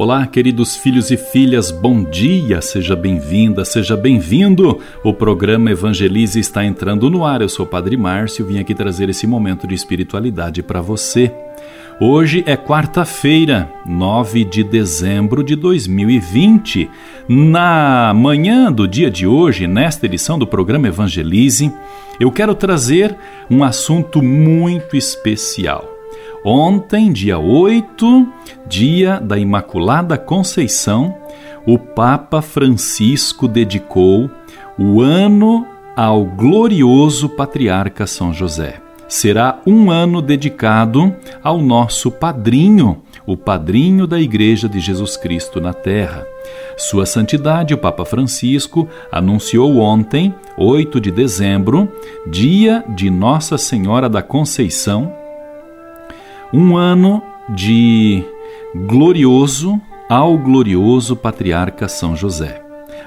Olá, queridos filhos e filhas, bom dia, seja bem-vinda, seja bem-vindo. O programa Evangelize está entrando no ar. Eu sou o Padre Márcio, vim aqui trazer esse momento de espiritualidade para você. Hoje é quarta-feira, 9 de dezembro de 2020. Na manhã do dia de hoje, nesta edição do programa Evangelize, eu quero trazer um assunto muito especial. Ontem, dia 8, dia da Imaculada Conceição, o Papa Francisco dedicou o ano ao glorioso patriarca São José será um ano dedicado ao nosso padrinho, o padrinho da Igreja de Jesus Cristo na Terra. Sua Santidade, o Papa Francisco, anunciou ontem, 8 de dezembro, dia de Nossa Senhora da Conceição, um ano de glorioso ao glorioso patriarca São José.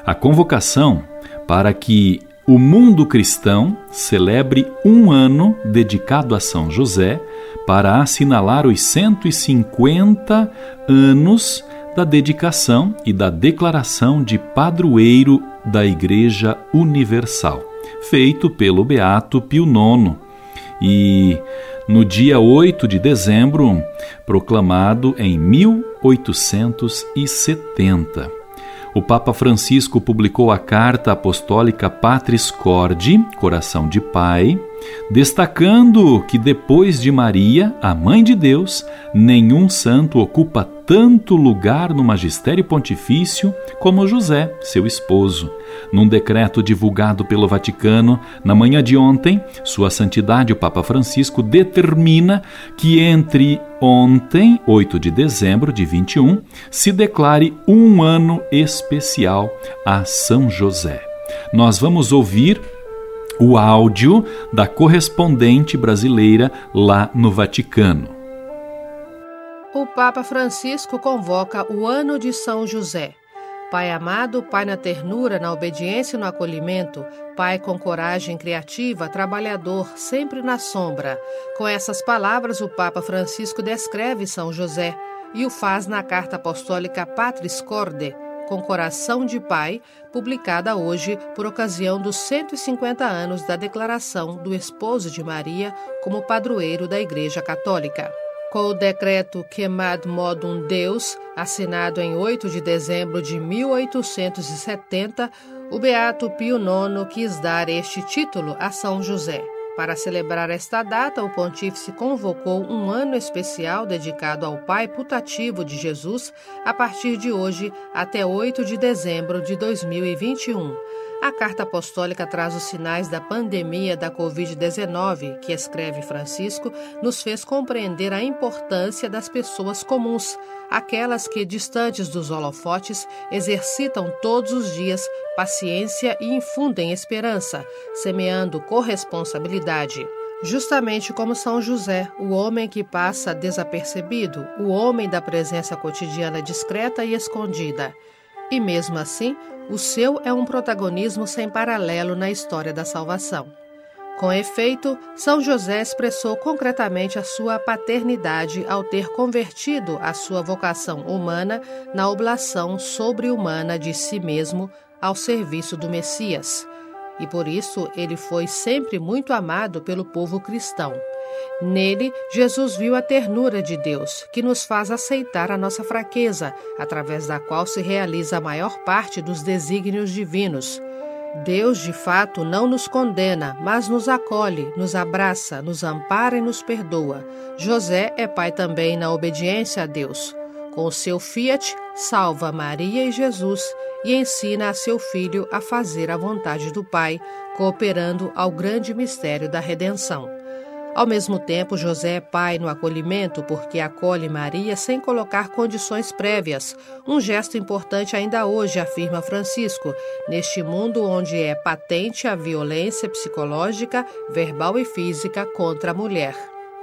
A convocação para que o mundo cristão celebre um ano dedicado a São José para assinalar os 150 anos da dedicação e da declaração de padroeiro da Igreja Universal, feito pelo Beato Pio IX. E no dia 8 de dezembro, proclamado em 1870 o Papa Francisco publicou a carta apostólica Patris Corde, Coração de Pai, destacando que depois de Maria, a Mãe de Deus, nenhum santo ocupa tanto lugar no magistério pontifício como José, seu esposo. Num decreto divulgado pelo Vaticano na manhã de ontem, Sua Santidade o Papa Francisco determina que entre ontem, 8 de dezembro de 21, se declare um ano especial a São José. Nós vamos ouvir o áudio da correspondente brasileira lá no Vaticano. O Papa Francisco convoca o Ano de São José. Pai amado, Pai na ternura, na obediência e no acolhimento, Pai com coragem criativa, trabalhador, sempre na sombra. Com essas palavras, o Papa Francisco descreve São José e o faz na carta apostólica Patris Corde, com Coração de Pai, publicada hoje por ocasião dos 150 anos da declaração do esposo de Maria como padroeiro da Igreja Católica. Com o decreto Quemad Modum Deus, assinado em 8 de dezembro de 1870, o Beato Pio IX quis dar este título a São José. Para celebrar esta data, o pontífice convocou um ano especial dedicado ao Pai putativo de Jesus a partir de hoje até 8 de dezembro de 2021. A carta apostólica traz os sinais da pandemia da Covid-19, que escreve Francisco, nos fez compreender a importância das pessoas comuns, aquelas que, distantes dos holofotes, exercitam todos os dias paciência e infundem esperança, semeando corresponsabilidade. Justamente como São José, o homem que passa desapercebido, o homem da presença cotidiana discreta e escondida. E mesmo assim, o seu é um protagonismo sem paralelo na história da salvação. Com efeito, São José expressou concretamente a sua paternidade ao ter convertido a sua vocação humana na oblação sobre-humana de si mesmo ao serviço do Messias. E por isso ele foi sempre muito amado pelo povo cristão. Nele, Jesus viu a ternura de Deus, que nos faz aceitar a nossa fraqueza, através da qual se realiza a maior parte dos desígnios divinos. Deus, de fato, não nos condena, mas nos acolhe, nos abraça, nos ampara e nos perdoa. José é pai também na obediência a Deus. Com o seu fiat, salva Maria e Jesus e ensina a seu filho a fazer a vontade do Pai, cooperando ao grande mistério da redenção. Ao mesmo tempo, José é pai no acolhimento porque acolhe Maria sem colocar condições prévias, um gesto importante ainda hoje, afirma Francisco, neste mundo onde é patente a violência psicológica, verbal e física contra a mulher.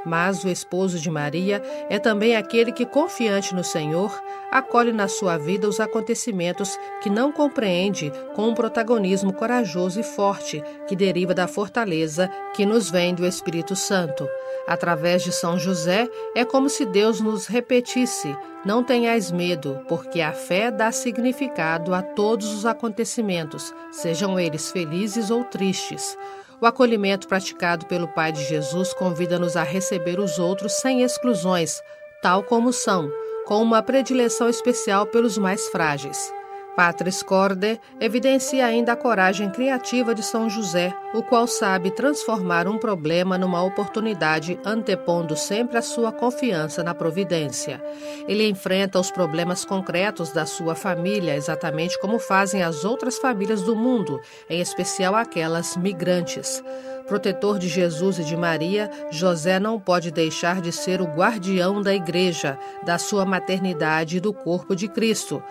Mas o esposo de Maria é também aquele que, confiante no Senhor, acolhe na sua vida os acontecimentos que não compreende com um protagonismo corajoso e forte que deriva da fortaleza que nos vem do Espírito Santo. Através de São José, é como se Deus nos repetisse: Não tenhais medo, porque a fé dá significado a todos os acontecimentos, sejam eles felizes ou tristes. O acolhimento praticado pelo Pai de Jesus convida-nos a receber os outros sem exclusões, tal como são, com uma predileção especial pelos mais frágeis. Patris Corde evidencia ainda a coragem criativa de São José, o qual sabe transformar um problema numa oportunidade, antepondo sempre a sua confiança na providência. Ele enfrenta os problemas concretos da sua família, exatamente como fazem as outras famílias do mundo, em especial aquelas migrantes. Protetor de Jesus e de Maria, José não pode deixar de ser o guardião da igreja, da sua maternidade e do corpo de Cristo.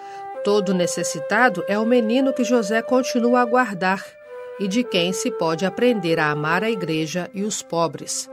Todo necessitado é o menino que José continua a guardar e de quem se pode aprender a amar a igreja e os pobres.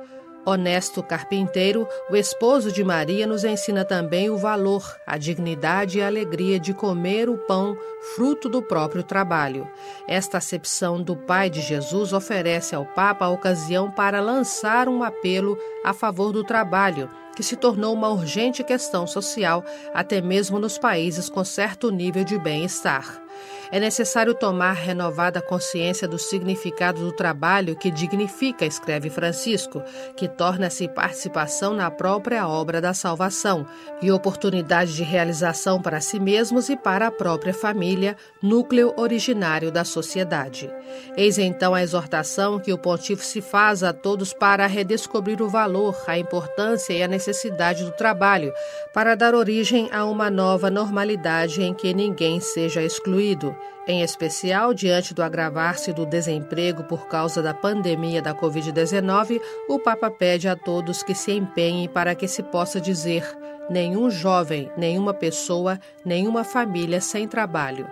Honesto carpinteiro, o esposo de Maria nos ensina também o valor, a dignidade e a alegria de comer o pão, fruto do próprio trabalho. Esta acepção do Pai de Jesus oferece ao Papa a ocasião para lançar um apelo a favor do trabalho, que se tornou uma urgente questão social, até mesmo nos países com certo nível de bem-estar. É necessário tomar renovada consciência do significado do trabalho que dignifica, escreve Francisco, que torna-se participação na própria obra da salvação e oportunidade de realização para si mesmos e para a própria família, núcleo originário da sociedade. Eis então a exortação que o pontífice faz a todos para redescobrir o valor, a importância e a necessidade do trabalho, para dar origem a uma nova normalidade em que ninguém seja excluído em especial diante do agravar-se do desemprego por causa da pandemia da Covid-19, o Papa pede a todos que se empenhem para que se possa dizer: nenhum jovem, nenhuma pessoa, nenhuma família sem trabalho.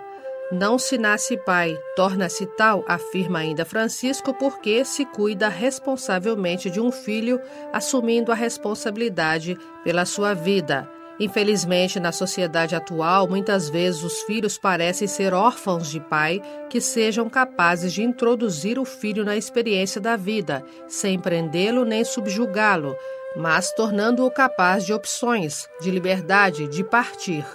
Não se nasce pai, torna-se tal, afirma ainda Francisco, porque se cuida responsavelmente de um filho, assumindo a responsabilidade pela sua vida. Infelizmente, na sociedade atual, muitas vezes os filhos parecem ser órfãos de pai que sejam capazes de introduzir o filho na experiência da vida, sem prendê-lo nem subjugá-lo, mas tornando-o capaz de opções, de liberdade, de partir.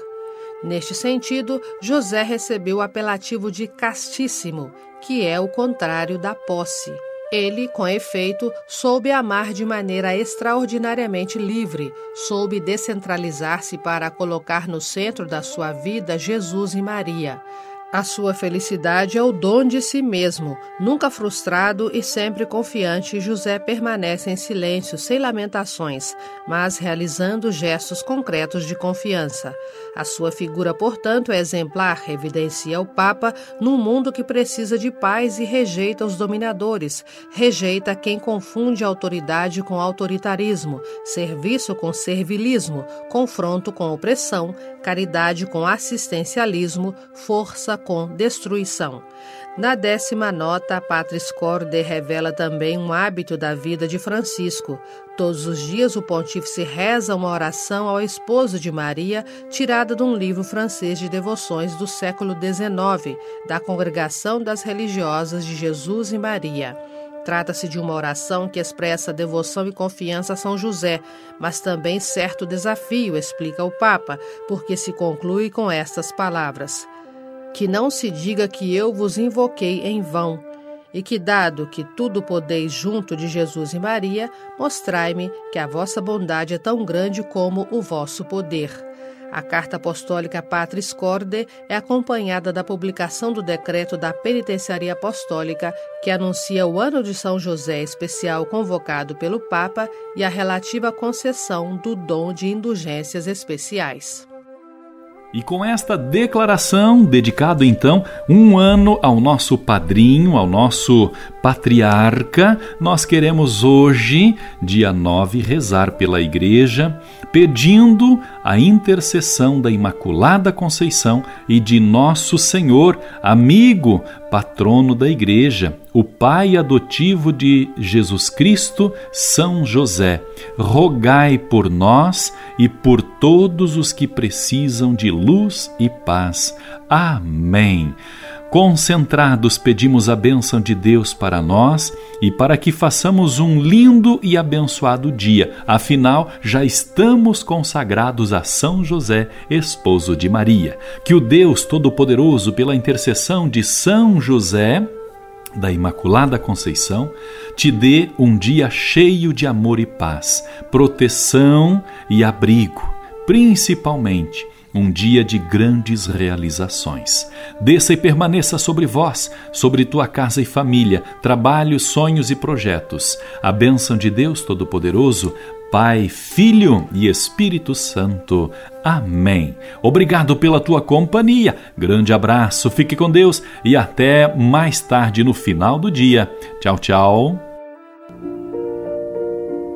Neste sentido, José recebeu o apelativo de castíssimo, que é o contrário da posse. Ele, com efeito, soube amar de maneira extraordinariamente livre, soube descentralizar-se para colocar no centro da sua vida Jesus e Maria. A sua felicidade é o dom de si mesmo. Nunca frustrado e sempre confiante, José permanece em silêncio, sem lamentações, mas realizando gestos concretos de confiança. A sua figura, portanto, é exemplar, evidencia o Papa, num mundo que precisa de paz e rejeita os dominadores, rejeita quem confunde autoridade com autoritarismo, serviço com servilismo, confronto com opressão, caridade com assistencialismo, força com destruição. Na décima nota, Patris Corde revela também um hábito da vida de Francisco. Todos os dias o pontífice reza uma oração ao esposo de Maria, tirada de um livro francês de devoções do século XIX, da Congregação das Religiosas de Jesus e Maria. Trata-se de uma oração que expressa devoção e confiança a São José, mas também certo desafio, explica o Papa, porque se conclui com estas palavras: que não se diga que eu vos invoquei em vão, e que, dado que tudo podeis junto de Jesus e Maria, mostrai-me que a vossa bondade é tão grande como o vosso poder. A carta apostólica Patris Corde é acompanhada da publicação do decreto da Penitenciaria Apostólica, que anuncia o ano de São José especial convocado pelo Papa e a relativa concessão do dom de indulgências especiais. E com esta declaração, dedicado então um ano ao nosso padrinho, ao nosso patriarca, nós queremos hoje, dia 9, rezar pela Igreja, pedindo a intercessão da Imaculada Conceição e de Nosso Senhor, amigo, patrono da Igreja, o pai adotivo de Jesus Cristo, São José, rogai por nós e por todos os que precisam de luz e paz. Amém. Concentrados, pedimos a bênção de Deus para nós e para que façamos um lindo e abençoado dia. Afinal, já estamos consagrados a São José, esposo de Maria. Que o Deus Todo-Poderoso, pela intercessão de São José, da Imaculada Conceição, te dê um dia cheio de amor e paz, proteção e abrigo, principalmente um dia de grandes realizações. Desça e permaneça sobre vós, sobre tua casa e família, trabalhos, sonhos e projetos. A bênção de Deus Todo-Poderoso, Pai, Filho e Espírito Santo. Amém. Obrigado pela tua companhia. Grande abraço, fique com Deus e até mais tarde no final do dia. Tchau, tchau.